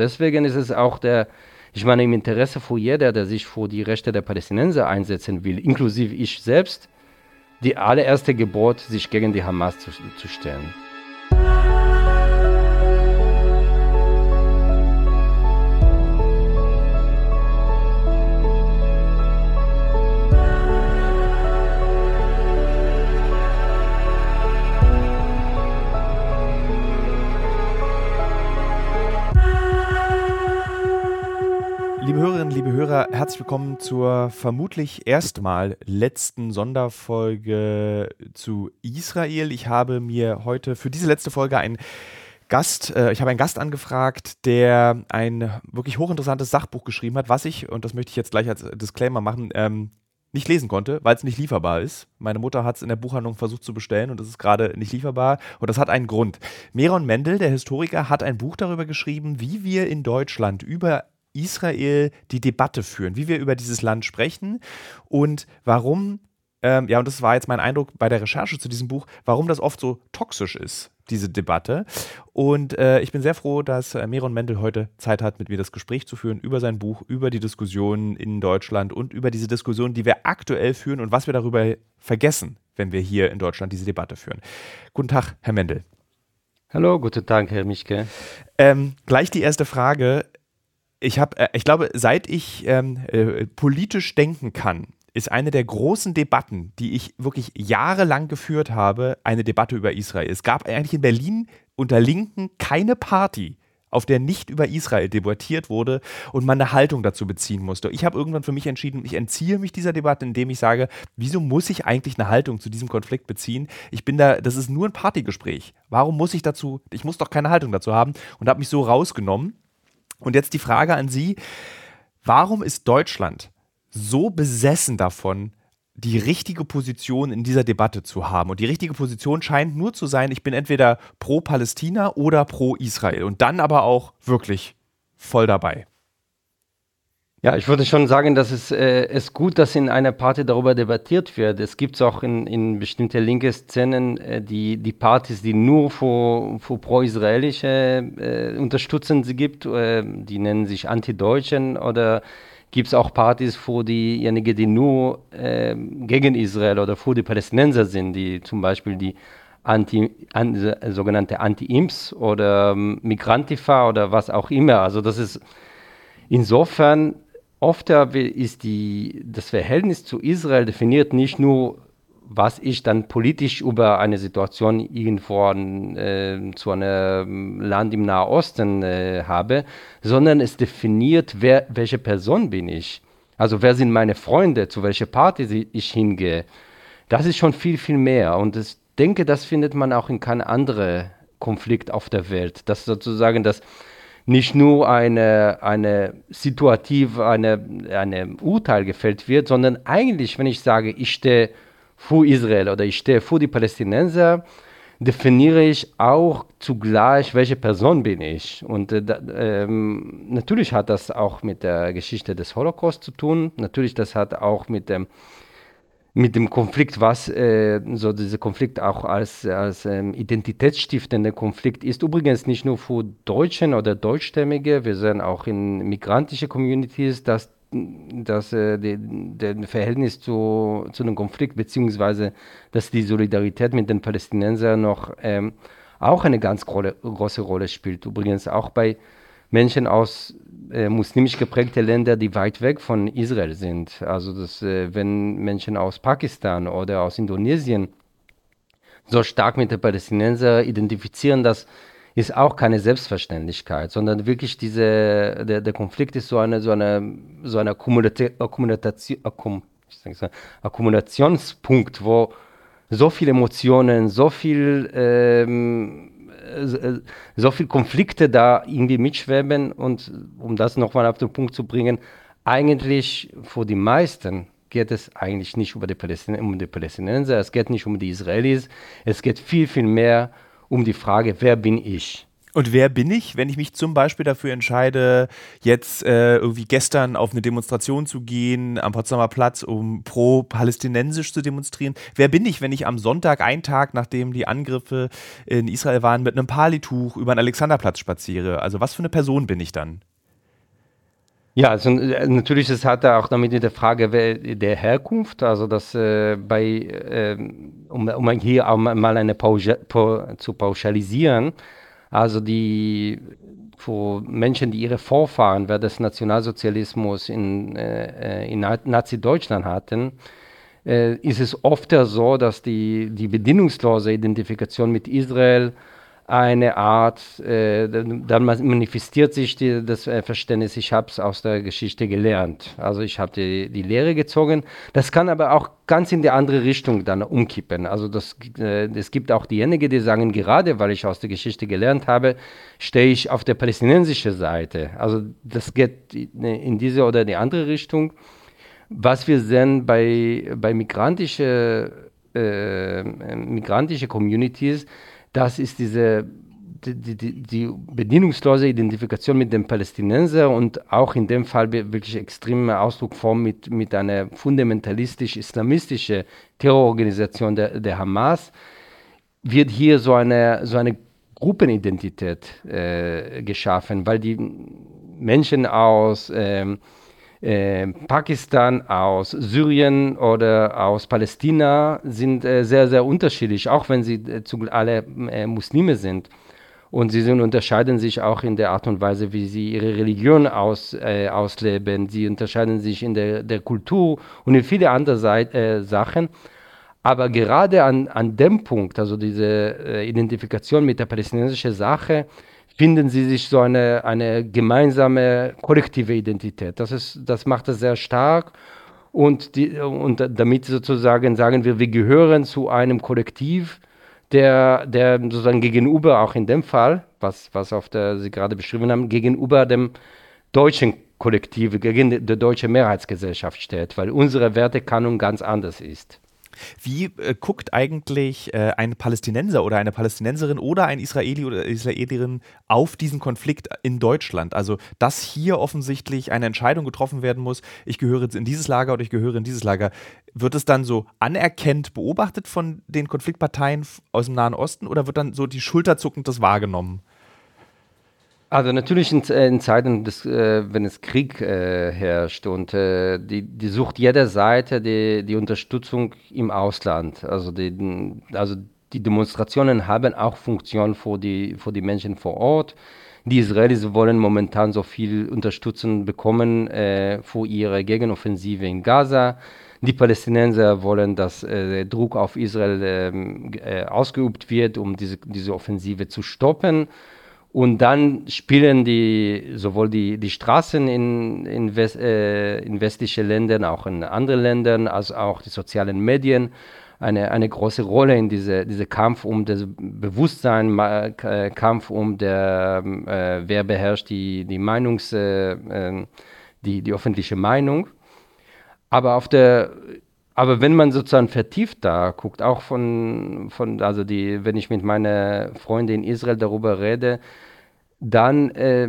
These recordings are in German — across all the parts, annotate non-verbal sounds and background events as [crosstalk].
Deswegen ist es auch der, ich meine, im Interesse von jeder, der sich für die Rechte der Palästinenser einsetzen will, inklusive ich selbst, die allererste Gebot, sich gegen die Hamas zu, zu stellen. Liebe Hörer, herzlich willkommen zur vermutlich erstmal letzten Sonderfolge zu Israel. Ich habe mir heute für diese letzte Folge einen Gast, äh, ich habe einen Gast angefragt, der ein wirklich hochinteressantes Sachbuch geschrieben hat, was ich, und das möchte ich jetzt gleich als Disclaimer machen, ähm, nicht lesen konnte, weil es nicht lieferbar ist. Meine Mutter hat es in der Buchhandlung versucht zu bestellen und es ist gerade nicht lieferbar. Und das hat einen Grund. Meron Mendel, der Historiker, hat ein Buch darüber geschrieben, wie wir in Deutschland über Israel die Debatte führen, wie wir über dieses Land sprechen und warum, ähm, ja, und das war jetzt mein Eindruck bei der Recherche zu diesem Buch, warum das oft so toxisch ist, diese Debatte. Und äh, ich bin sehr froh, dass äh, Meron Mendel heute Zeit hat, mit mir das Gespräch zu führen über sein Buch, über die Diskussionen in Deutschland und über diese Diskussionen, die wir aktuell führen und was wir darüber vergessen, wenn wir hier in Deutschland diese Debatte führen. Guten Tag, Herr Mendel. Hallo, guten Tag, Herr Mischke. Ähm, gleich die erste Frage ich habe, äh, ich glaube, seit ich ähm, äh, politisch denken kann, ist eine der großen Debatten, die ich wirklich jahrelang geführt habe, eine Debatte über Israel. Es gab eigentlich in Berlin unter Linken keine Party, auf der nicht über Israel debattiert wurde und man eine Haltung dazu beziehen musste. Ich habe irgendwann für mich entschieden, ich entziehe mich dieser Debatte, indem ich sage, wieso muss ich eigentlich eine Haltung zu diesem Konflikt beziehen? Ich bin da, das ist nur ein Partygespräch. Warum muss ich dazu, ich muss doch keine Haltung dazu haben und habe mich so rausgenommen und jetzt die Frage an Sie, warum ist Deutschland so besessen davon, die richtige Position in dieser Debatte zu haben. Und die richtige Position scheint nur zu sein, ich bin entweder pro Palästina oder pro Israel. Und dann aber auch wirklich voll dabei. Ja, ich würde schon sagen, dass es äh, ist gut, dass in einer Party darüber debattiert wird. Es gibt auch in, in bestimmte linke Szenen äh, die, die Partys, die nur für, für pro-israelische äh, Unterstützung gibt. Äh, die nennen sich Anti-Deutschen oder gibt es auch Partys für diejenigen, die nur äh, gegen Israel oder für die Palästinenser sind, die zum Beispiel die Anti, an, sogenannte Anti-Imps oder ähm, Migrantifa oder was auch immer. Also das ist insofern oft ist die, das Verhältnis zu Israel definiert nicht nur, was ich dann politisch über eine Situation irgendwo äh, zu einem Land im Nahosten äh, habe, sondern es definiert, wer, welche Person bin ich. Also wer sind meine Freunde, zu welcher Party ich hingehe. Das ist schon viel, viel mehr. Und ich denke, das findet man auch in keinem anderen Konflikt auf der Welt. Dass sozusagen das nicht nur eine, eine situativ eine, eine Urteil gefällt wird, sondern eigentlich, wenn ich sage, ich stehe für Israel oder ich stehe für die Palästinenser, definiere ich auch zugleich, welche Person bin ich. Und äh, ähm, natürlich hat das auch mit der Geschichte des Holocaust zu tun. Natürlich, das hat auch mit dem mit dem Konflikt, was äh, so dieser Konflikt auch als, als ähm, identitätsstiftender Konflikt ist. Übrigens nicht nur für Deutschen oder Deutschstämmige, wir sehen auch in migrantischen Communities, dass dass äh, Verhältnis zu, zu einem Konflikt, beziehungsweise dass die Solidarität mit den Palästinensern noch ähm, auch eine ganz große Rolle spielt. Übrigens auch bei Menschen aus äh, muslimisch geprägten Ländern, die weit weg von Israel sind. Also dass, äh, wenn Menschen aus Pakistan oder aus Indonesien so stark mit den Palästinensern identifizieren, das ist auch keine Selbstverständlichkeit, sondern wirklich diese, der, der Konflikt ist so eine, so eine, so eine Akkumulation, Akkum, Akkumulationspunkt, wo so viele Emotionen, so viel ähm, so viele Konflikte da irgendwie mitschweben und um das nochmal auf den Punkt zu bringen, eigentlich für die meisten geht es eigentlich nicht über die um die Palästinenser, es geht nicht um die Israelis, es geht viel, viel mehr um die Frage, wer bin ich? Und wer bin ich, wenn ich mich zum Beispiel dafür entscheide, jetzt äh, irgendwie gestern auf eine Demonstration zu gehen am Potsdamer Platz, um pro-palästinensisch zu demonstrieren? Wer bin ich, wenn ich am Sonntag, einen Tag nachdem die Angriffe in Israel waren, mit einem Palituch über den Alexanderplatz spaziere? Also was für eine Person bin ich dann? Ja, also äh, natürlich, es hat auch damit mit der Frage der Herkunft, also dass äh, bei, äh, um, um hier auch mal eine Pauschal, zu pauschalisieren, also die für Menschen, die ihre Vorfahren während des Nationalsozialismus in, äh, in Nazi-Deutschland hatten, äh, ist es oft so, dass die, die bedingungslose Identifikation mit Israel eine Art, äh, dann manifestiert sich die, das äh, Verständnis, ich habe es aus der Geschichte gelernt. Also ich habe die, die Lehre gezogen. Das kann aber auch ganz in die andere Richtung dann umkippen. Also das, äh, es gibt auch diejenigen, die sagen, gerade weil ich aus der Geschichte gelernt habe, stehe ich auf der palästinensischen Seite. Also das geht in diese oder die andere Richtung. Was wir sehen bei, bei migrantischen äh, migrantische Communities, das ist diese die, die, die, bedingungslose Identifikation mit dem Palästinenser und auch in dem Fall wirklich extreme Ausdruckform mit, mit einer fundamentalistisch-islamistischen Terrororganisation der, der Hamas, wird hier so eine, so eine Gruppenidentität äh, geschaffen, weil die Menschen aus ähm, äh, Pakistan, aus Syrien oder aus Palästina sind äh, sehr, sehr unterschiedlich, auch wenn sie äh, alle äh, Muslime sind. Und sie sind, unterscheiden sich auch in der Art und Weise, wie sie ihre Religion aus, äh, ausleben. Sie unterscheiden sich in der, der Kultur und in viele andere Seite, äh, Sachen. Aber gerade an, an dem Punkt, also diese Identifikation mit der palästinensischen Sache, finden sie sich so eine, eine gemeinsame kollektive Identität. Das, ist, das macht es sehr stark. Und, die, und damit sozusagen sagen wir, wir gehören zu einem Kollektiv, der, der sozusagen gegenüber, auch in dem Fall, was, was auf der Sie gerade beschrieben haben, gegenüber dem deutschen Kollektiv, gegen die deutsche Mehrheitsgesellschaft steht, weil unsere Wertekanon ganz anders ist. Wie äh, guckt eigentlich äh, ein Palästinenser oder eine Palästinenserin oder ein Israeli oder Israelierin auf diesen Konflikt in Deutschland? Also, dass hier offensichtlich eine Entscheidung getroffen werden muss, ich gehöre jetzt in dieses Lager oder ich gehöre in dieses Lager. Wird es dann so anerkennt beobachtet von den Konfliktparteien aus dem Nahen Osten oder wird dann so die schulterzuckend das wahrgenommen? Also natürlich in, äh, in Zeiten, des, äh, wenn es Krieg äh, herrscht und äh, die, die sucht jede Seite die, die Unterstützung im Ausland. Also die, also die Demonstrationen haben auch Funktion für die, für die Menschen vor Ort. Die Israelis wollen momentan so viel Unterstützung bekommen äh, für ihre Gegenoffensive in Gaza. Die Palästinenser wollen, dass äh, der Druck auf Israel ähm, äh, ausgeübt wird, um diese, diese Offensive zu stoppen. Und dann spielen die sowohl die, die Straßen in, in, West, äh, in westlichen Ländern, auch in anderen Ländern, als auch die sozialen Medien eine, eine große Rolle in diese, diese Kampf um das Bewusstsein, äh, Kampf um der, äh, wer beherrscht die, die Meinungs, äh, ähm, die, die öffentliche Meinung. Aber auf der aber wenn man sozusagen vertieft da guckt, auch von, von also die, wenn ich mit meiner Freundin in Israel darüber rede, dann äh,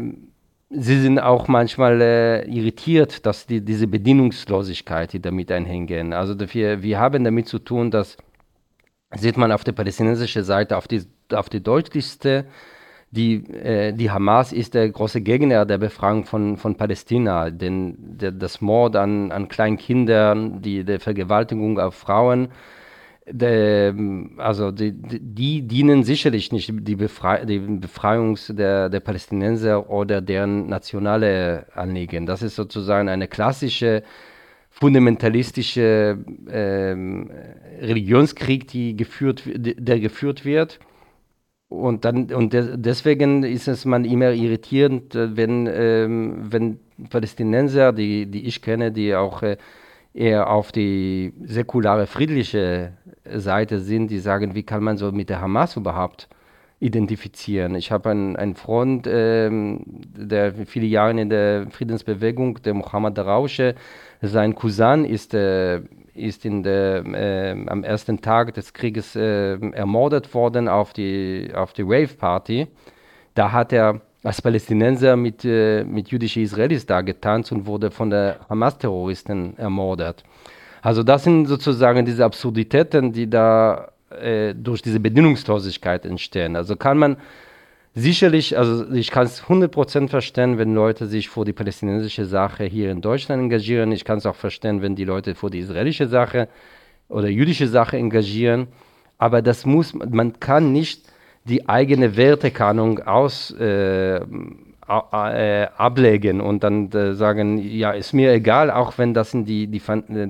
sie sind auch manchmal äh, irritiert, dass die, diese Bedienungslosigkeit, die damit einhängen. Also wir, wir haben damit zu tun, dass sieht man auf der palästinensischen Seite auf die, auf die deutlichste die, äh, die Hamas ist der große Gegner der Befreiung von, von Palästina, denn der, das Mord an, an kleinen Kindern, die, die Vergewaltigung auf Frauen, der, also die, die, dienen sicherlich nicht die, Befrei die Befreiung der, der Palästinenser oder deren nationale Anliegen. Das ist sozusagen eine klassische fundamentalistische ähm, Religionskrieg, die geführt, der geführt wird und dann und de deswegen ist es man immer irritierend, äh, wenn, ähm, wenn Palästinenser, die, die ich kenne, die auch äh, eher auf die säkulare, friedliche Seite sind, die sagen, wie kann man so mit der Hamas überhaupt identifizieren. Ich habe einen, einen Freund, ähm, der viele Jahre in der Friedensbewegung, der Mohammed Rausche, sein Cousin ist äh, ist in der, äh, am ersten Tag des Krieges äh, ermordet worden auf die, auf die Rave Party, da hat er als Palästinenser mit, äh, mit jüdischen Israelis da getanzt und wurde von der Hamas-Terroristen ermordet. Also das sind sozusagen diese Absurditäten, die da äh, durch diese Bedienungslosigkeit entstehen. Also kann man sicherlich, also ich kann es 100% verstehen, wenn Leute sich vor die palästinensische Sache hier in Deutschland engagieren. Ich kann es auch verstehen, wenn die Leute vor die israelische Sache oder jüdische Sache engagieren. Aber das muss, man kann nicht die eigene Wertekanon aus äh, äh, ablegen und dann äh, sagen, ja, ist mir egal, auch wenn das sind die, die,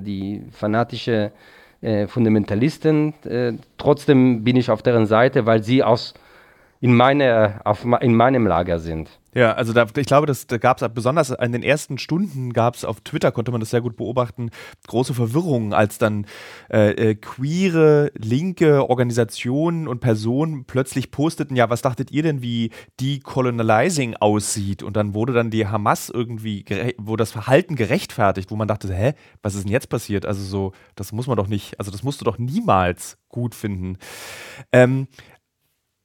die fanatische äh, Fundamentalisten, äh, trotzdem bin ich auf deren Seite, weil sie aus in, meine, auf, in meinem Lager sind. Ja, also da, ich glaube, das, da gab es besonders in den ersten Stunden gab es auf Twitter, konnte man das sehr gut beobachten, große Verwirrung, als dann äh, äh, queere, linke Organisationen und Personen plötzlich posteten, ja, was dachtet ihr denn, wie Decolonizing aussieht? Und dann wurde dann die Hamas irgendwie, wo das Verhalten gerechtfertigt, wo man dachte, hä, was ist denn jetzt passiert? Also so, das muss man doch nicht, also das musst du doch niemals gut finden. Ähm,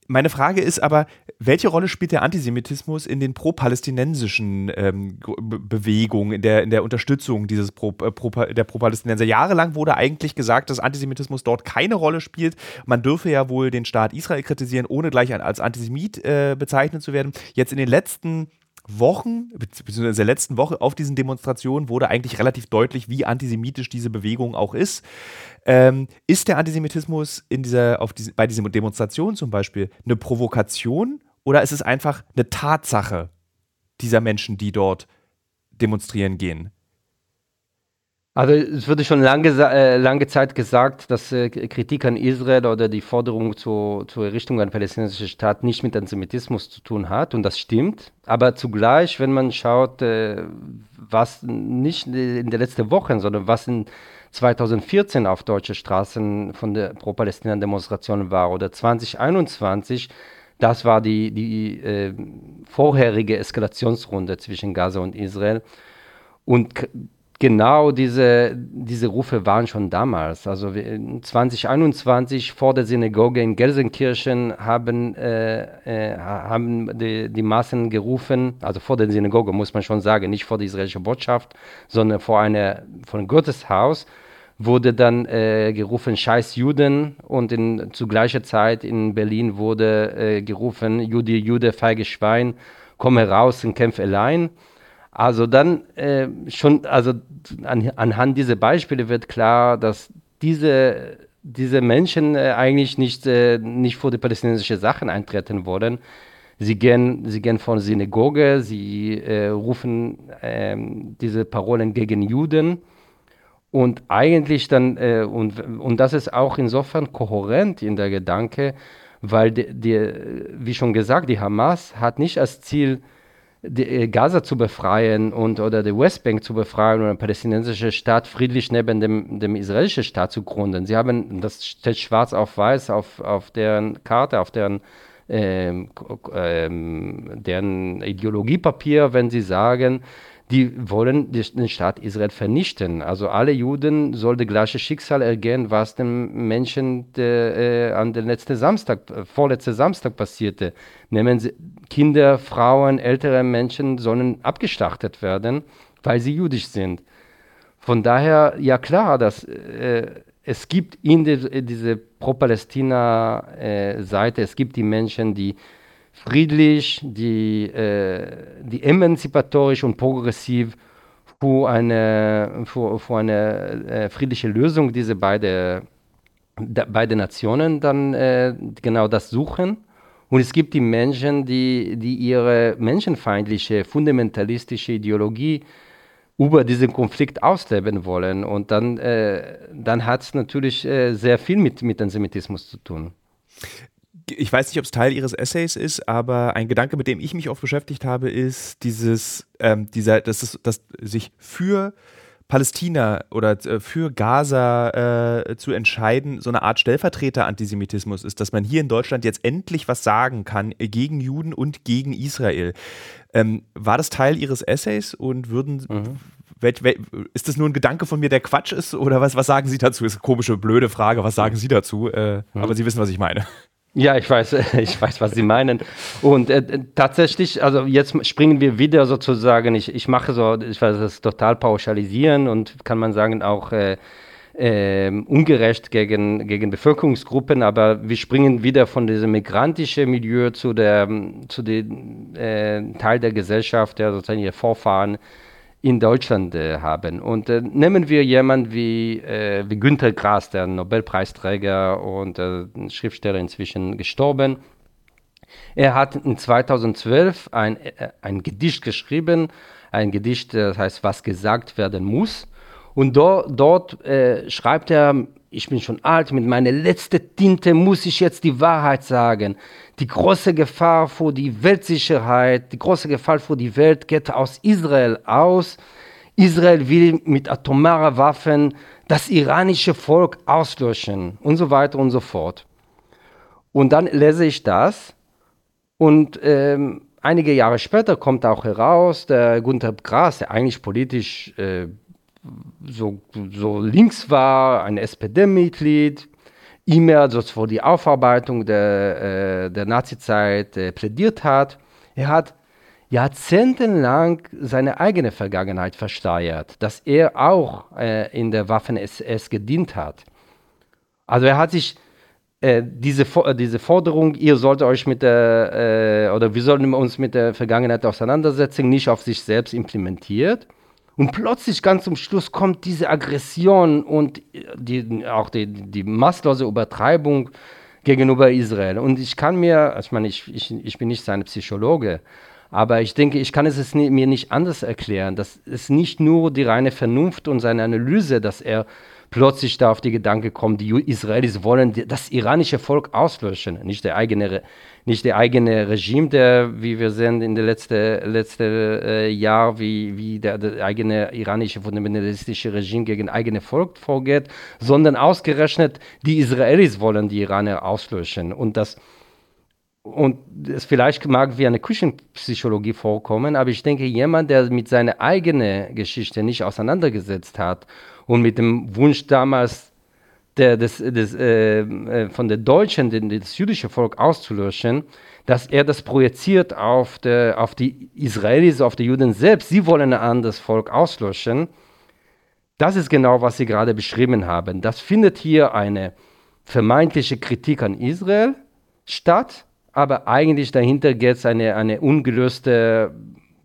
meine Frage ist aber, welche Rolle spielt der Antisemitismus in den pro-palästinensischen ähm, Bewegungen, in der, in der Unterstützung dieses pro, äh, pro, der Pro-Palästinenser? Jahrelang wurde eigentlich gesagt, dass Antisemitismus dort keine Rolle spielt. Man dürfe ja wohl den Staat Israel kritisieren, ohne gleich als Antisemit äh, bezeichnet zu werden. Jetzt in den letzten Wochen, beziehungsweise der letzten Woche auf diesen Demonstrationen wurde eigentlich relativ deutlich, wie antisemitisch diese Bewegung auch ist. Ähm, ist der Antisemitismus in dieser, auf diese, bei diesen Demonstrationen zum Beispiel eine Provokation oder ist es einfach eine Tatsache dieser Menschen, die dort demonstrieren gehen? Also es wurde schon lange, äh, lange Zeit gesagt, dass äh, Kritik an Israel oder die Forderung zu, zur Errichtung einer palästinensischen Staat nicht mit Antisemitismus zu tun hat und das stimmt. Aber zugleich, wenn man schaut, äh, was nicht in den letzten Wochen, sondern was in 2014 auf deutsche Straßen von der Pro-Palästina-Demonstration war oder 2021, das war die, die vorherige Eskalationsrunde zwischen Gaza und Israel. Und genau diese, diese Rufe waren schon damals. Also 2021 vor der Synagoge in Gelsenkirchen haben, äh, äh, haben die, die Massen gerufen, also vor der Synagoge muss man schon sagen, nicht vor der israelischen Botschaft, sondern vor, einer, vor einem Gotteshaus wurde dann äh, gerufen Scheiß Juden und in, zu gleicher Zeit in Berlin wurde äh, gerufen Jude, Jude, feige Schwein, komm heraus und kämpf allein. Also dann äh, schon, also an, anhand dieser Beispiele wird klar, dass diese, diese Menschen äh, eigentlich nicht, äh, nicht vor die palästinensische Sachen eintreten wollen. Sie gehen, sie gehen von Synagoge, sie äh, rufen ähm, diese Parolen gegen Juden. Und eigentlich dann, äh, und, und das ist auch insofern kohärent in der Gedanke, weil, die, die, wie schon gesagt, die Hamas hat nicht als Ziel, äh, Gaza zu befreien und oder die Westbank zu befreien oder eine palästinensische Staat friedlich neben dem, dem israelischen Staat zu gründen. Sie haben, das steht schwarz auf weiß auf, auf deren Karte, auf deren, ähm, ähm, deren Ideologiepapier, wenn sie sagen, die wollen den Staat Israel vernichten. Also alle Juden sollen das gleiche Schicksal ergehen, was den Menschen der, äh, an den letzten Samstag, äh, vorletzten Samstag passierte. Nehmen sie Kinder, Frauen, ältere Menschen sollen abgeschlachtet werden, weil sie jüdisch sind. Von daher, ja klar, dass äh, es gibt in die, diese Pro-Palästina-Seite, äh, es gibt die Menschen, die friedlich, die, äh, die emanzipatorisch und progressiv für eine, für, für eine äh, friedliche Lösung diese beide, beide Nationen dann äh, genau das suchen. Und es gibt die Menschen, die, die ihre menschenfeindliche, fundamentalistische Ideologie über diesen Konflikt ausleben wollen. Und dann, äh, dann hat es natürlich äh, sehr viel mit, mit Antisemitismus zu tun ich weiß nicht, ob es Teil Ihres Essays ist, aber ein Gedanke, mit dem ich mich oft beschäftigt habe, ist dieses, ähm, dieser, dass, es, dass sich für Palästina oder äh, für Gaza äh, zu entscheiden, so eine Art Stellvertreter-Antisemitismus ist, dass man hier in Deutschland jetzt endlich was sagen kann gegen Juden und gegen Israel. Ähm, war das Teil Ihres Essays und würden, mhm. Welch, welch, ist das nur ein Gedanke von mir, der Quatsch ist? Oder was, was sagen Sie dazu? Ist eine komische, blöde Frage. Was sagen Sie dazu? Äh, mhm. Aber Sie wissen, was ich meine. Ja, ich weiß, [laughs] ich weiß, was Sie meinen. Und äh, tatsächlich, also jetzt springen wir wieder sozusagen, ich, ich mache so, ich weiß das total pauschalisieren und kann man sagen auch äh, äh, ungerecht gegen, gegen Bevölkerungsgruppen, aber wir springen wieder von diesem migrantischen Milieu zu, der, zu dem äh, Teil der Gesellschaft, der sozusagen ihre Vorfahren in Deutschland äh, haben. Und äh, nehmen wir jemanden wie, äh, wie Günter Grass, der Nobelpreisträger und äh, Schriftsteller inzwischen gestorben. Er hat in 2012 ein, äh, ein Gedicht geschrieben, ein Gedicht, das heißt, was gesagt werden muss. Und do, dort äh, schreibt er, ich bin schon alt, mit meiner letzten Tinte muss ich jetzt die Wahrheit sagen. Die große Gefahr für die Weltsicherheit, die große Gefahr für die Welt geht aus Israel aus. Israel will mit atomarer Waffen das iranische Volk auslöschen und so weiter und so fort. Und dann lese ich das und ähm, einige Jahre später kommt auch heraus, der Gunther Grass, der eigentlich politisch äh, so, so links war, ein SPD-Mitglied, immer also für die Aufarbeitung der, äh, der Nazizeit äh, plädiert hat. Er hat jahrzehntelang seine eigene Vergangenheit versteuert, dass er auch äh, in der Waffen-SS gedient hat. Also er hat sich äh, diese, diese Forderung, ihr sollt euch mit der, äh, oder wir sollten uns mit der Vergangenheit auseinandersetzen, nicht auf sich selbst implementiert. Und plötzlich ganz zum Schluss kommt diese Aggression und die, auch die, die masslose Übertreibung gegenüber Israel. Und ich kann mir, ich meine, ich, ich, ich bin nicht seine Psychologe, aber ich denke, ich kann es mir nicht anders erklären. Das ist nicht nur die reine Vernunft und seine Analyse, dass er plötzlich da auf die Gedanke kommt, die Israelis wollen das iranische Volk auslöschen, nicht der eigene, nicht der eigene Regime, der, wie wir sehen in den letzten letzte, äh, Jahr, wie, wie der, der, eigene iranische fundamentalistische Regime gegen eigene Volk vorgeht, sondern ausgerechnet die Israelis wollen die Iraner auslöschen. Und das und es vielleicht mag wie eine Küchenpsychologie vorkommen, aber ich denke, jemand, der mit seiner eigenen Geschichte nicht auseinandergesetzt hat und mit dem Wunsch damals der, des, des, äh, äh von der Deutschen, den, das jüdische Volk auszulöschen, dass er das projiziert auf, der, auf die Israelis, auf die Juden selbst. Sie wollen ein anderes Volk auslöschen. Das ist genau, was Sie gerade beschrieben haben. Das findet hier eine vermeintliche Kritik an Israel statt, aber eigentlich dahinter geht es eine, eine ungelöste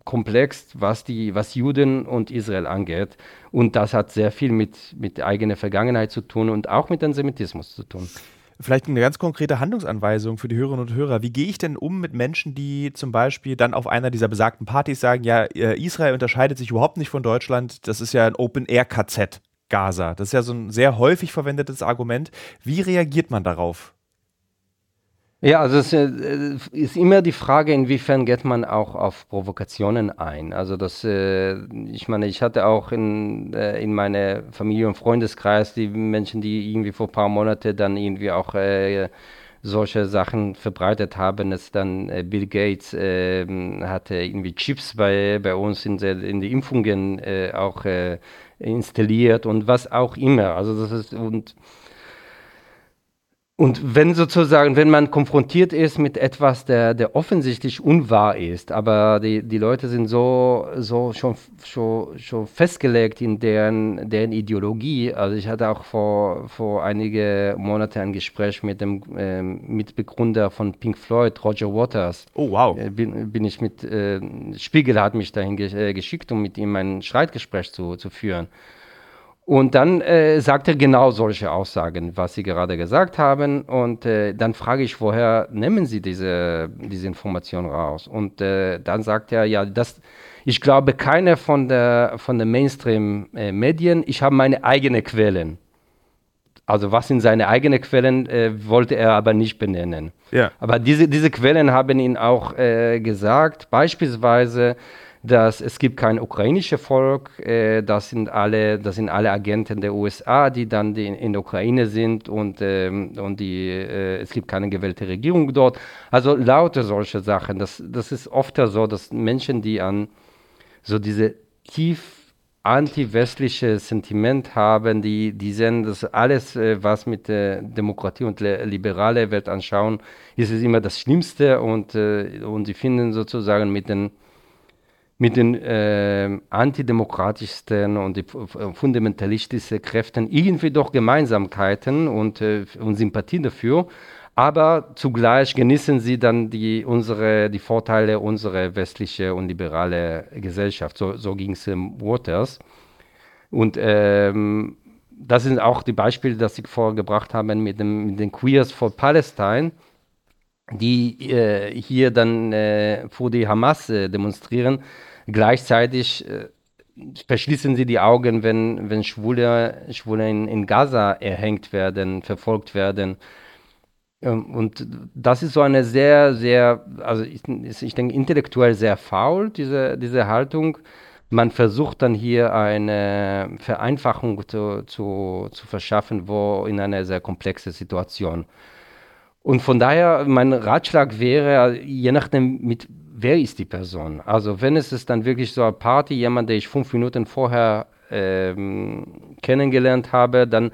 Komplex, was, die, was Juden und Israel angeht. Und das hat sehr viel mit, mit eigener Vergangenheit zu tun und auch mit Antisemitismus zu tun. Vielleicht eine ganz konkrete Handlungsanweisung für die Hörerinnen und Hörer. Wie gehe ich denn um mit Menschen, die zum Beispiel dann auf einer dieser besagten Partys sagen, ja, äh, Israel unterscheidet sich überhaupt nicht von Deutschland, das ist ja ein Open-Air-KZ, Gaza. Das ist ja so ein sehr häufig verwendetes Argument. Wie reagiert man darauf? Ja, also es äh, ist immer die Frage, inwiefern geht man auch auf Provokationen ein. Also das, äh, ich meine, ich hatte auch in, äh, in meiner Familie und Freundeskreis die Menschen, die irgendwie vor ein paar Monaten dann irgendwie auch äh, solche Sachen verbreitet haben, dass dann äh, Bill Gates äh, hatte irgendwie Chips bei, bei uns in, der, in die Impfungen äh, auch äh, installiert und was auch immer. Also das ist und und wenn sozusagen, wenn man konfrontiert ist mit etwas, der, der offensichtlich unwahr ist, aber die, die Leute sind so, so schon, schon, schon festgelegt in deren, deren Ideologie. Also ich hatte auch vor, vor einige Monate ein Gespräch mit dem äh, Mitbegründer von Pink Floyd, Roger Waters. Oh wow. Äh, bin, bin ich mit, äh, Spiegel hat mich dahin ge äh, geschickt, um mit ihm ein Streitgespräch zu, zu führen. Und dann äh, sagt er genau solche Aussagen, was Sie gerade gesagt haben. Und äh, dann frage ich, woher nehmen Sie diese, diese Information raus? Und äh, dann sagt er, ja, das, ich glaube keine von der, von den Mainstream-Medien, ich habe meine eigenen Quellen. Also was sind seine eigenen Quellen, äh, wollte er aber nicht benennen. Ja. Aber diese, diese Quellen haben ihn auch äh, gesagt, beispielsweise, dass es gibt kein ukrainisches Volk, äh, das, sind alle, das sind alle Agenten der USA, die dann die in der Ukraine sind und, ähm, und die, äh, es gibt keine gewählte Regierung dort. Also lauter solche Sachen. Das, das ist oft so, dass Menschen, die an so diese tief anti-westliche Sentiment haben, die, die sehen, dass alles, äh, was mit der Demokratie und der liberale Weltanschauung ist, ist immer das Schlimmste und, äh, und sie finden sozusagen mit den, mit den äh, antidemokratischsten und die fundamentalistischsten Kräften irgendwie doch Gemeinsamkeiten und, äh, und Sympathie dafür aber zugleich genießen sie dann die, unsere, die Vorteile unserer westlichen und liberalen Gesellschaft. So, so ging es im Waters. Und ähm, das sind auch die Beispiele, die ich vorgebracht habe mit, dem, mit den Queers for Palestine, die äh, hier dann äh, vor die Hamas äh, demonstrieren. Gleichzeitig äh, verschließen sie die Augen, wenn, wenn Schwule, Schwule in, in Gaza erhängt werden, verfolgt werden ähm, und das ist so eine sehr, sehr, also ich, ich denke, intellektuell sehr faul, diese, diese Haltung. Man versucht dann hier eine Vereinfachung zu, zu, zu verschaffen, wo in einer sehr komplexen Situation. Und von daher, mein Ratschlag wäre, je nachdem, mit wer ist die Person. Also wenn es ist dann wirklich so eine Party, jemand, den ich fünf Minuten vorher ähm, kennengelernt habe, dann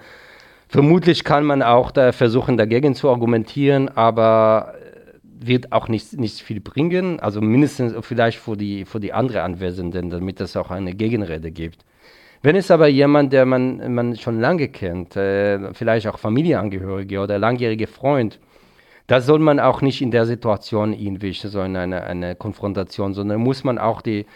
Vermutlich kann man auch da versuchen, dagegen zu argumentieren, aber äh, wird auch nicht, nicht viel bringen. Also mindestens vielleicht für die, für die anderen Anwesenden, damit es auch eine Gegenrede gibt. Wenn es aber jemand, der man, man schon lange kennt, äh, vielleicht auch Familienangehörige oder langjährige Freund, da soll man auch nicht in der Situation irgendwie so in eine, eine Konfrontation, sondern muss man auch die,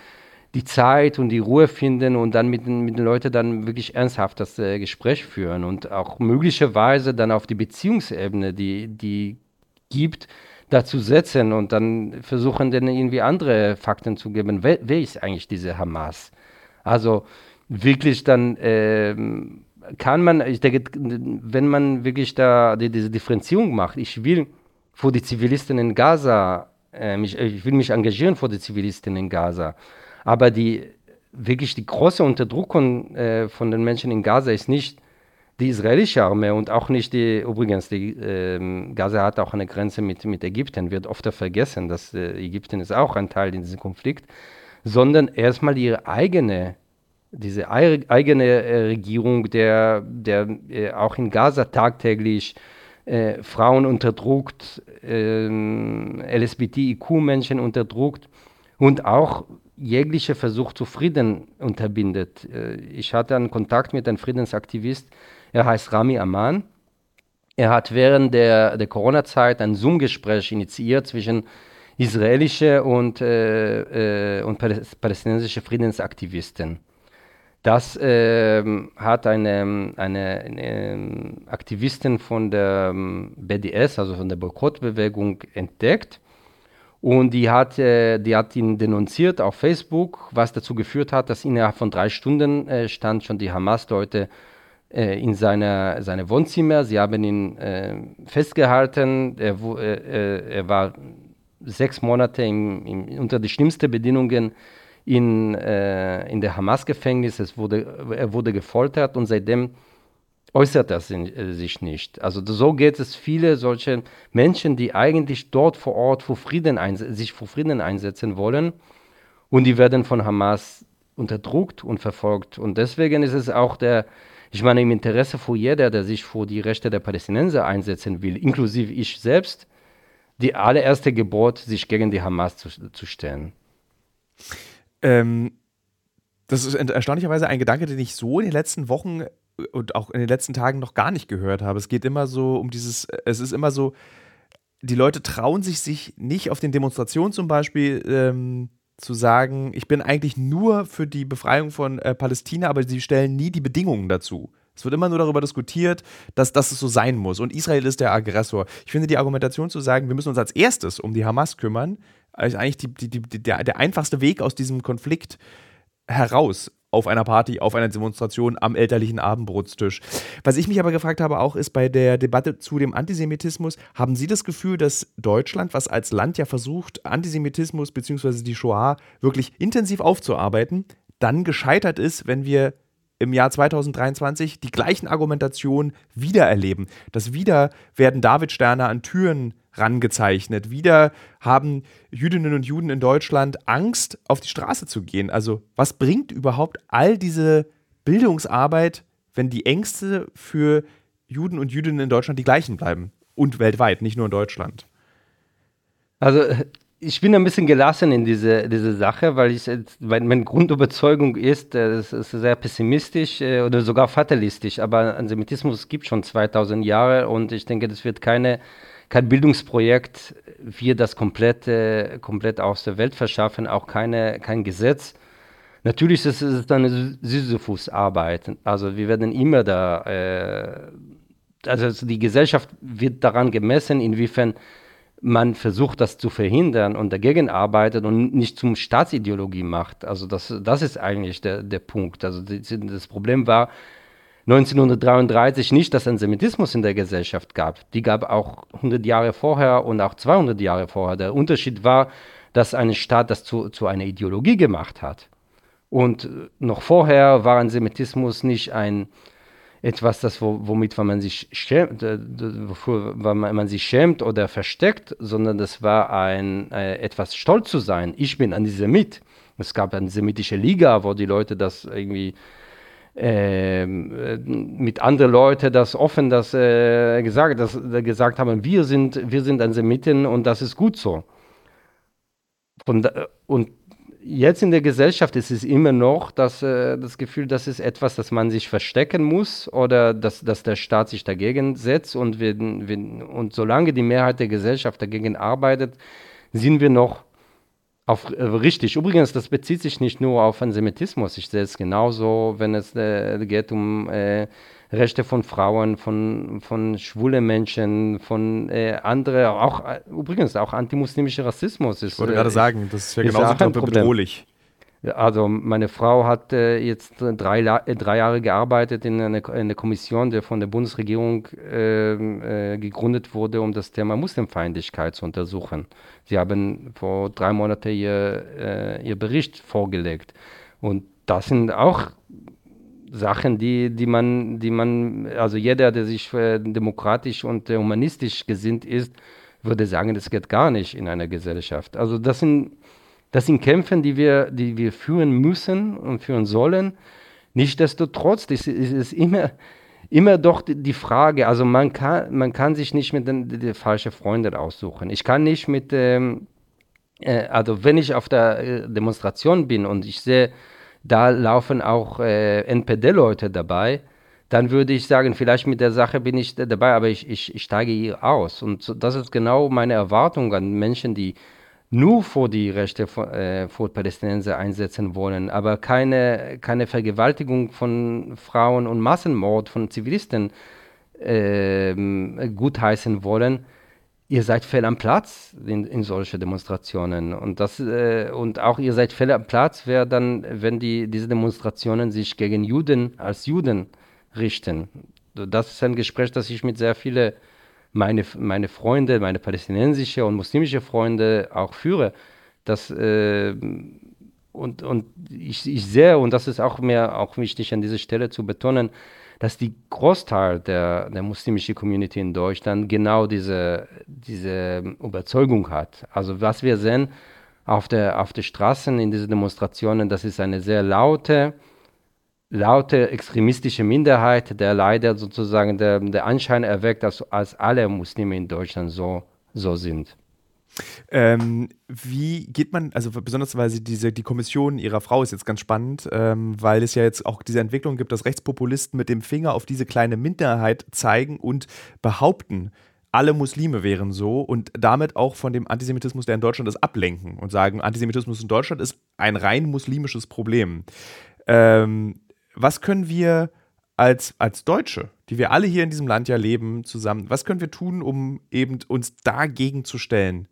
die Zeit und die Ruhe finden und dann mit mit den Leuten dann wirklich ernsthaft das äh, Gespräch führen und auch möglicherweise dann auf die Beziehungsebene, die, die gibt, dazu setzen und dann versuchen, dann irgendwie andere Fakten zu geben. Wer, wer ist eigentlich diese Hamas? Also wirklich dann äh, kann man, ich denke, wenn man wirklich da die, diese Differenzierung macht, ich will vor die Zivilisten in Gaza, äh, mich, ich will mich engagieren vor die Zivilisten in Gaza. Aber die wirklich die große Unterdrückung äh, von den Menschen in Gaza ist nicht die israelische Armee und auch nicht die, übrigens, die, äh, Gaza hat auch eine Grenze mit, mit Ägypten, wird oft vergessen, dass äh, Ägypten ist auch ein Teil in diesem Konflikt, sondern erstmal ihre eigene, diese eigene äh, Regierung, der, der äh, auch in Gaza tagtäglich äh, Frauen unterdrückt, ähm, LSBTIQ-Menschen unterdrückt und auch jeglicher Versuch zu Frieden unterbindet. Äh, ich hatte einen Kontakt mit einem Friedensaktivist, er heißt Rami Aman. Er hat während der, der Corona-Zeit ein Zoom-Gespräch initiiert zwischen israelische und, äh, äh, und palästinensische Friedensaktivisten. Das äh, hat eine, eine, eine Aktivistin von der ähm, BDS, also von der Boykottbewegung, entdeckt und die hat, äh, die hat ihn denunziert auf Facebook, was dazu geführt hat, dass innerhalb von drei Stunden äh, stand schon die Hamas-Leute äh, in seiner seine Wohnzimmer. Sie haben ihn äh, festgehalten. Er, er, war sechs Monate im, im, unter die schlimmsten Bedingungen in, in der Hamas-Gefängnis. Wurde, er wurde gefoltert und seitdem äußert das äh, sich nicht. Also so geht es viele solche Menschen, die eigentlich dort vor Ort für Frieden sich für Frieden einsetzen wollen und die werden von Hamas unterdrückt und verfolgt. Und deswegen ist es auch der, ich meine, im Interesse für jeder, der sich für die Rechte der Palästinenser einsetzen will, inklusive ich selbst, die allererste Gebot, sich gegen die Hamas zu, zu stellen. Ähm, das ist erstaunlicherweise ein Gedanke, den ich so in den letzten Wochen und auch in den letzten Tagen noch gar nicht gehört habe. Es geht immer so um dieses, es ist immer so, die Leute trauen sich sich nicht auf den Demonstrationen zum Beispiel ähm, zu sagen, ich bin eigentlich nur für die Befreiung von äh, Palästina, aber sie stellen nie die Bedingungen dazu. Es wird immer nur darüber diskutiert, dass, dass es so sein muss. Und Israel ist der Aggressor. Ich finde die Argumentation zu sagen, wir müssen uns als erstes um die Hamas kümmern, ist eigentlich die, die, die, der, der einfachste Weg aus diesem Konflikt heraus auf einer Party, auf einer Demonstration, am elterlichen Abendbrotstisch. Was ich mich aber gefragt habe auch ist bei der Debatte zu dem Antisemitismus, haben Sie das Gefühl, dass Deutschland, was als Land ja versucht, Antisemitismus bzw. die Shoah wirklich intensiv aufzuarbeiten, dann gescheitert ist, wenn wir im Jahr 2023 die gleichen Argumentationen wiedererleben. Dass wieder werden Davidsterne an Türen rangezeichnet. Wieder haben Jüdinnen und Juden in Deutschland Angst, auf die Straße zu gehen. Also was bringt überhaupt all diese Bildungsarbeit, wenn die Ängste für Juden und Jüdinnen in Deutschland die gleichen bleiben? Und weltweit, nicht nur in Deutschland. Also ich bin ein bisschen gelassen in diese, diese Sache, weil ich weil meine Grundüberzeugung ist, es ist sehr pessimistisch äh, oder sogar fatalistisch, aber Antisemitismus gibt schon 2000 Jahre und ich denke, das wird keine, kein Bildungsprojekt, wir das komplett, komplett aus der Welt verschaffen, auch keine, kein Gesetz. Natürlich ist es eine Sisyphus-Arbeit, also wir werden immer da, äh, also die Gesellschaft wird daran gemessen, inwiefern man versucht, das zu verhindern und dagegen arbeitet und nicht zum Staatsideologie macht. Also das, das ist eigentlich der, der Punkt. Also das Problem war 1933 nicht, dass Antisemitismus in der Gesellschaft gab. Die gab auch 100 Jahre vorher und auch 200 Jahre vorher. Der Unterschied war, dass ein Staat das zu, zu einer Ideologie gemacht hat. Und noch vorher war Antisemitismus nicht ein etwas, das, womit man sich schämt, wofür man sich schämt oder versteckt, sondern das war ein, äh, etwas stolz zu sein. Ich bin Antisemit. Es gab eine semitische Liga, wo die Leute das irgendwie äh, mit anderen Leuten das offen das, äh, gesagt, das, gesagt haben, wir sind, wir sind Antisemiten und das ist gut so. Und, und jetzt in der Gesellschaft ist es immer noch das, äh, das Gefühl, das ist etwas, das man sich verstecken muss oder dass, dass der Staat sich dagegen setzt. Und, wir, wir, und solange die Mehrheit der Gesellschaft dagegen arbeitet, sind wir noch auf, äh, richtig. Übrigens, das bezieht sich nicht nur auf Antisemitismus. Ich sehe es genauso, wenn es äh, geht um äh, Rechte von Frauen, von, von schwule Menschen, von äh, andere, auch äh, übrigens auch antimuslimischer Rassismus ist. Ich wollte gerade äh, sagen, das ist ja genauso ist bedrohlich. Also meine Frau hat äh, jetzt drei, äh, drei Jahre gearbeitet in einer, in einer Kommission, die von der Bundesregierung äh, äh, gegründet wurde, um das Thema Muslimfeindlichkeit zu untersuchen. Sie haben vor drei Monaten ihr, äh, ihr Bericht vorgelegt. Und das sind auch Sachen, die, die man, die man, also jeder, der sich äh, demokratisch und äh, humanistisch gesinnt ist, würde sagen, das geht gar nicht in einer Gesellschaft. Also das sind, das sind Kämpfe, die wir, die wir führen müssen und führen sollen. Nichtsdestotrotz ist es immer, immer doch die Frage, also man kann, man kann sich nicht mit den, den falschen Freunden aussuchen. Ich kann nicht mit, ähm, äh, also wenn ich auf der äh, Demonstration bin und ich sehe, da laufen auch äh, NPD-Leute dabei, dann würde ich sagen, vielleicht mit der Sache bin ich dabei, aber ich, ich, ich steige hier aus. Und das ist genau meine Erwartung an Menschen, die nur vor die Rechte von, äh, vor Palästinenser einsetzen wollen, aber keine, keine Vergewaltigung von Frauen und Massenmord von Zivilisten äh, gutheißen wollen ihr seid fehl am Platz in, in solche Demonstrationen. Und, das, äh, und auch ihr seid fehl am Platz, wer dann, wenn die, diese Demonstrationen sich gegen Juden als Juden richten. Das ist ein Gespräch, das ich mit sehr vielen meine, meine Freunde, meine palästinensische und muslimische Freunde auch führe. Das, äh, und und ich, ich sehe, und das ist auch mir auch wichtig an dieser Stelle zu betonen, dass die Großteil der, der muslimischen Community in Deutschland genau diese, diese Überzeugung hat. Also was wir sehen auf der, auf der Straßen in diesen Demonstrationen, das ist eine sehr laute, laute extremistische Minderheit, der leider sozusagen der, der Anschein erweckt, dass als alle Muslime in Deutschland so, so sind. Ähm, wie geht man, also besonders weil sie diese, die Kommission ihrer Frau ist jetzt ganz spannend, ähm, weil es ja jetzt auch diese Entwicklung gibt, dass Rechtspopulisten mit dem Finger auf diese kleine Minderheit zeigen und behaupten, alle Muslime wären so und damit auch von dem Antisemitismus, der in Deutschland ist, ablenken und sagen, Antisemitismus in Deutschland ist ein rein muslimisches Problem. Ähm, was können wir als, als Deutsche, die wir alle hier in diesem Land ja leben, zusammen, was können wir tun, um eben uns dagegen zu stellen?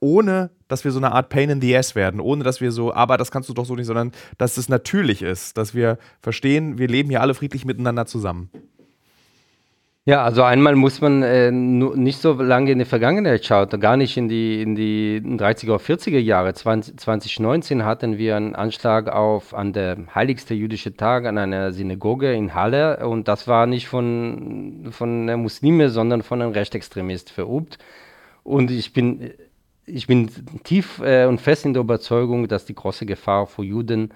Ohne dass wir so eine Art Pain in the Ass werden, ohne dass wir so, aber das kannst du doch so nicht, sondern dass es natürlich ist, dass wir verstehen, wir leben hier alle friedlich miteinander zusammen. Ja, also einmal muss man äh, nicht so lange in die Vergangenheit schauen, gar nicht in die, in die 30er oder 40er Jahre. 20, 2019 hatten wir einen Anschlag auf an der heiligste jüdische Tag an einer Synagoge in Halle und das war nicht von, von Muslime, sondern von einem Rechtsextremist verübt. Und ich bin, ich bin tief äh, und fest in der Überzeugung, dass die große Gefahr für Juden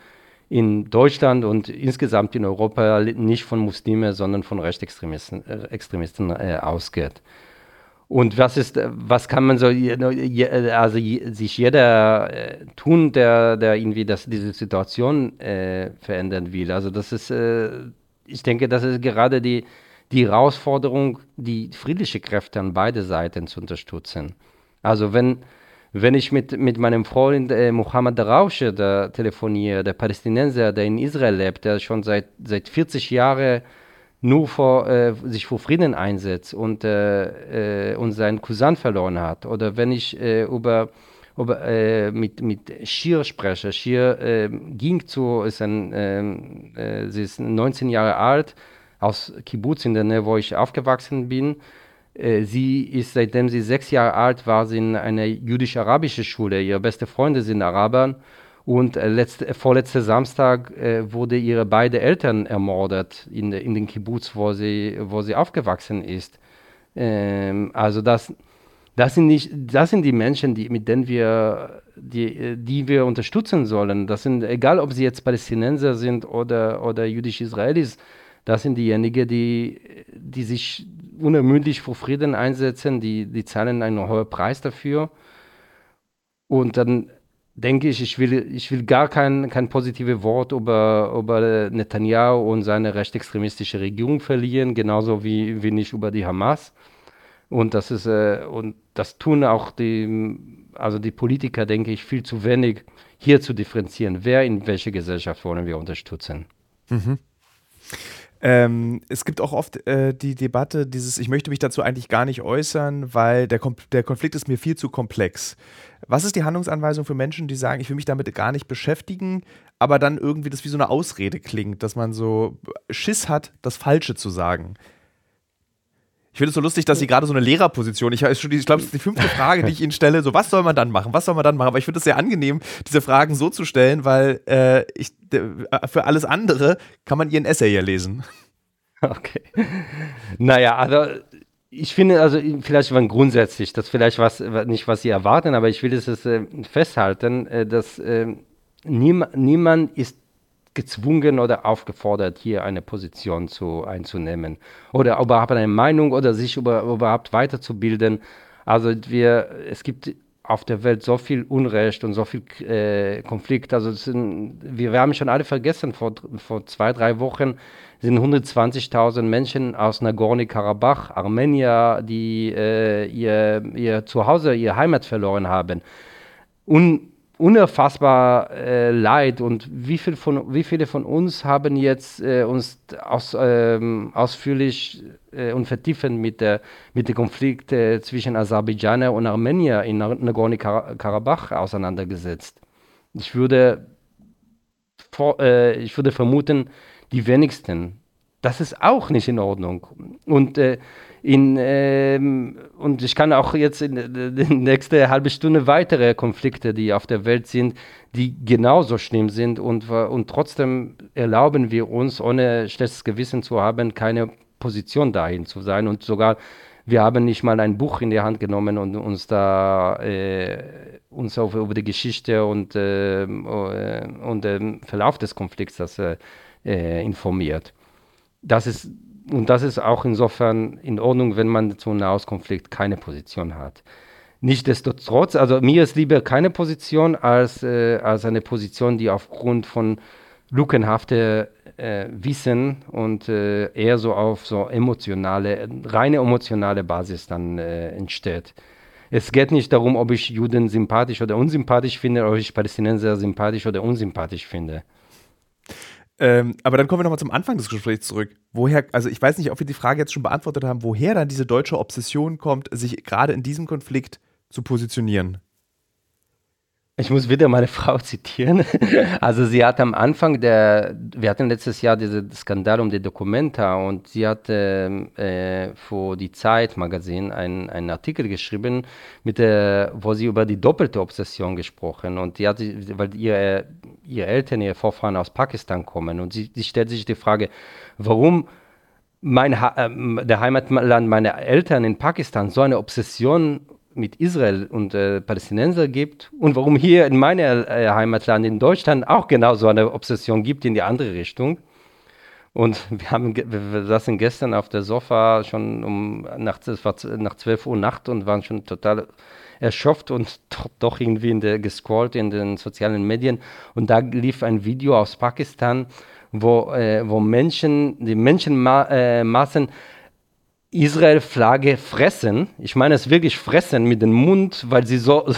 in Deutschland und insgesamt in Europa nicht von Muslimen, sondern von Rechtsextremisten äh, Extremisten, äh, ausgeht. Und was ist, was kann man so, also sich jeder äh, tun, der, der irgendwie das, diese Situation äh, verändern will. Also das ist, äh, ich denke, das ist gerade die, die Herausforderung, die friedliche Kräfte an beide Seiten zu unterstützen. Also wenn, wenn ich mit, mit meinem Freund äh, Mohammed Darausche der telefoniere, der Palästinenser, der in Israel lebt, der schon seit, seit 40 Jahren nur vor, äh, sich für Frieden einsetzt und, äh, äh, und seinen Cousin verloren hat. Oder wenn ich äh, über, über äh, mit, mit Shir spreche. Shir ging zu, ist ein, ähm, äh, sie ist 19 Jahre alt, aus Kibbutz in der Nähe, wo ich aufgewachsen bin. Sie ist, seitdem sie sechs Jahre alt war, sie in einer jüdisch-arabischen Schule. Ihre beste Freunde sind Araber und äh, letzte, vorletzte Samstag äh, wurde ihre beiden Eltern ermordet in, in den Kibbutz, wo sie, wo sie aufgewachsen ist. Ähm, also das, das sind nicht, das sind die Menschen, die, mit denen wir, die, die wir unterstützen sollen. Das sind, egal ob sie jetzt Palästinenser sind oder, oder jüdisch-Israelis, das sind diejenigen, die, die sich unermüdlich für Frieden einsetzen, die, die zahlen einen hohen Preis dafür. Und dann denke ich, ich will, ich will gar kein, kein positives Wort über, über Netanyahu und seine rechtsextremistische Regierung verlieren, genauso wie, wie nicht über die Hamas. Und das ist, äh, und das tun auch die, also die Politiker, denke ich, viel zu wenig, hier zu differenzieren. Wer in welche Gesellschaft wollen wir unterstützen? Mhm. Ähm, es gibt auch oft äh, die Debatte, dieses, ich möchte mich dazu eigentlich gar nicht äußern, weil der, Kom der Konflikt ist mir viel zu komplex. Was ist die Handlungsanweisung für Menschen, die sagen, ich will mich damit gar nicht beschäftigen, aber dann irgendwie das wie so eine Ausrede klingt, dass man so Schiss hat, das Falsche zu sagen? Ich finde es so lustig, dass Sie gerade so eine Lehrerposition, ich, ich glaube, das ist die fünfte Frage, die ich Ihnen stelle, so was soll man dann machen, was soll man dann machen, aber ich finde es sehr angenehm, diese Fragen so zu stellen, weil äh, ich, für alles andere kann man Ihren Essay ja lesen. Okay. Naja, also ich finde, also vielleicht waren grundsätzlich, das vielleicht was, nicht was Sie erwarten, aber ich will es äh, festhalten, äh, dass äh, niem, niemand ist gezwungen oder aufgefordert, hier eine Position zu, einzunehmen oder überhaupt eine Meinung oder sich über, überhaupt weiterzubilden. Also wir, es gibt auf der Welt so viel Unrecht und so viel äh, Konflikt. Also sind, wir, wir haben schon alle vergessen, vor, vor zwei, drei Wochen sind 120.000 Menschen aus Nagorno-Karabach, Armenier, die äh, ihr, ihr Zuhause, ihre Heimat verloren haben. Und unerfassbar äh, leid und wie, viel von, wie viele von uns haben jetzt äh, uns aus, ähm, ausführlich äh, und vertiefend mit der mit dem Konflikt zwischen Aserbaidschaner und Armenier in Nagorno-Karabach auseinandergesetzt. Ich würde vor, äh, ich würde vermuten, die wenigsten. Das ist auch nicht in Ordnung. Und äh, in, ähm, und ich kann auch jetzt in der nächsten halbe Stunde weitere Konflikte, die auf der Welt sind, die genauso schlimm sind und, und trotzdem erlauben wir uns, ohne schlechtes Gewissen zu haben, keine Position dahin zu sein und sogar wir haben nicht mal ein Buch in die Hand genommen und uns da äh, uns auf, über die Geschichte und, äh, und den Verlauf des Konflikts das, äh, informiert. Das ist und das ist auch insofern in Ordnung, wenn man zu einem Nahostkonflikt keine Position hat. Nichtsdestotrotz, also mir ist lieber keine Position als, äh, als eine Position, die aufgrund von lückenhaftem äh, Wissen und äh, eher so auf so emotionale, reine emotionale Basis dann äh, entsteht. Es geht nicht darum, ob ich Juden sympathisch oder unsympathisch finde, ob ich Palästinenser sympathisch oder unsympathisch finde. Ähm, aber dann kommen wir nochmal zum Anfang des Gesprächs zurück. Woher, also ich weiß nicht, ob wir die Frage jetzt schon beantwortet haben, woher dann diese deutsche Obsession kommt, sich gerade in diesem Konflikt zu positionieren. Ich muss wieder meine [laughs] Frau zitieren. Also sie hat am Anfang der, wir hatten letztes Jahr diesen Skandal um die Dokumenta und sie hat ähm, äh, für die Zeit Magazin einen, Artikel geschrieben, mit der, wo sie über die doppelte Obsession gesprochen und die hat, weil ihre, ihre Eltern, ihre Vorfahren aus Pakistan kommen und sie, sie stellt sich die Frage, warum mein ha äh, der Heimatland meiner Eltern in Pakistan so eine Obsession mit Israel und äh, Palästinenser gibt und warum hier in meinem äh, Heimatland in Deutschland auch genau so eine Obsession gibt in die andere Richtung. Und wir haben, wir saßen gestern auf der Sofa schon um nach, nach 12 Uhr Nacht und waren schon total erschöpft und [laughs] doch, irgendwie in der, gescrollt in den sozialen Medien. Und da lief ein Video aus Pakistan, wo, äh, wo Menschen, die Menschenmassen äh, Israel-Flagge fressen. Ich meine es wirklich fressen mit dem Mund, weil sie so,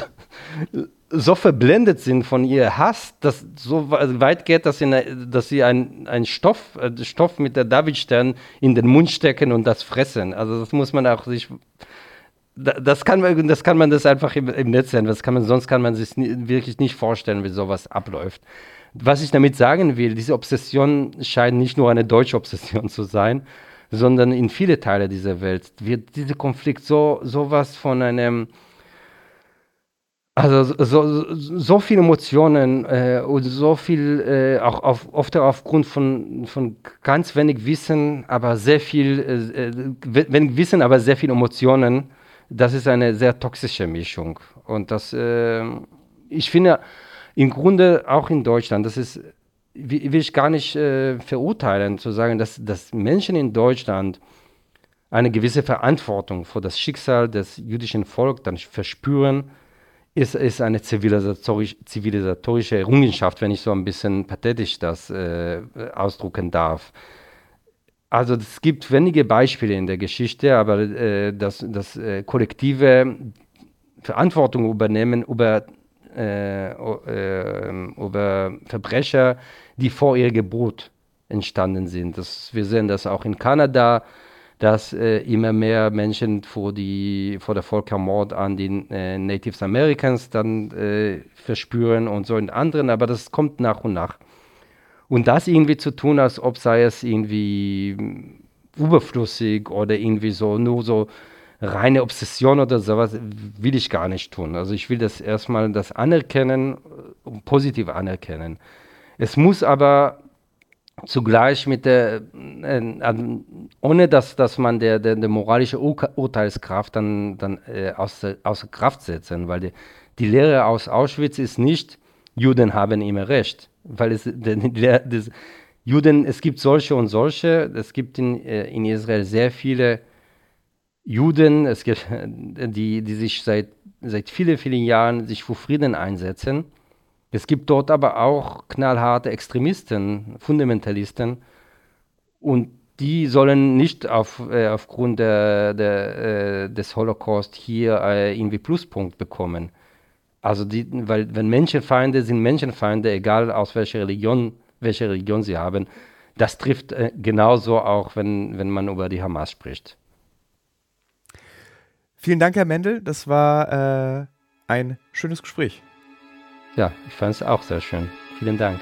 [laughs] so verblendet sind von ihr Hass, dass so weit geht, dass sie, eine, dass sie einen ein Stoff, äh, Stoff mit der Davidstern in den Mund stecken und das fressen. Also das muss man auch sich das kann man, das kann man das einfach im, im Netz sehen. Das kann man, sonst kann man sich wirklich nicht vorstellen, wie sowas abläuft. Was ich damit sagen will, diese Obsession scheint nicht nur eine deutsche Obsession zu sein, sondern in viele Teile dieser Welt wird dieser Konflikt so sowas von einem also so, so viele Emotionen äh, und so viel, äh, auch auf, oft aufgrund von, von ganz wenig Wissen, aber sehr viel, äh, äh wenig Wissen, aber sehr viel Emotionen das ist eine sehr toxische Mischung. Und das, äh, ich finde, im Grunde auch in Deutschland, das ist, will ich gar nicht äh, verurteilen, zu sagen, dass, dass Menschen in Deutschland eine gewisse Verantwortung für das Schicksal des jüdischen Volkes dann verspüren, ist, ist eine zivilisatorisch, zivilisatorische Errungenschaft, wenn ich so ein bisschen pathetisch das äh, ausdrucken darf. Also es gibt wenige Beispiele in der Geschichte, aber äh, das, das äh, kollektive Verantwortung übernehmen über, äh, äh, über Verbrecher, die vor ihrer Geburt entstanden sind. Das, wir sehen das auch in Kanada, dass äh, immer mehr Menschen vor, die, vor der Völkermord an den äh, Native Americans dann verspüren und so in anderen, aber das kommt nach und nach. Und das irgendwie zu tun, als ob sei es irgendwie überflüssig oder irgendwie so nur so reine Obsession oder sowas, will ich gar nicht tun. Also ich will das erstmal das anerkennen, positiv anerkennen. Es muss aber zugleich mit der, äh, ohne dass, dass man der, der, der moralische Ur Urteilskraft dann, dann äh, außer, außer Kraft setzen, weil die, die Lehre aus Auschwitz ist nicht, Juden haben immer recht weil es [laughs] der, das, Juden, es gibt solche und solche. Es gibt in, äh, in Israel sehr viele Juden, es gibt, die, die sich seit, seit vielen, vielen Jahren sich für Frieden einsetzen. Es gibt dort aber auch knallharte Extremisten, Fundamentalisten. Und die sollen nicht auf, äh, aufgrund der, der, äh, des Holocaust hier äh, irgendwie Pluspunkt bekommen. Also die, weil wenn Menschenfeinde sind Menschenfeinde, egal aus welcher Religion, welche Religion sie haben, das trifft äh, genauso auch, wenn, wenn man über die Hamas spricht. Vielen Dank, Herr Mendel. Das war äh, ein schönes Gespräch. Ja, ich fand es auch sehr schön. Vielen Dank.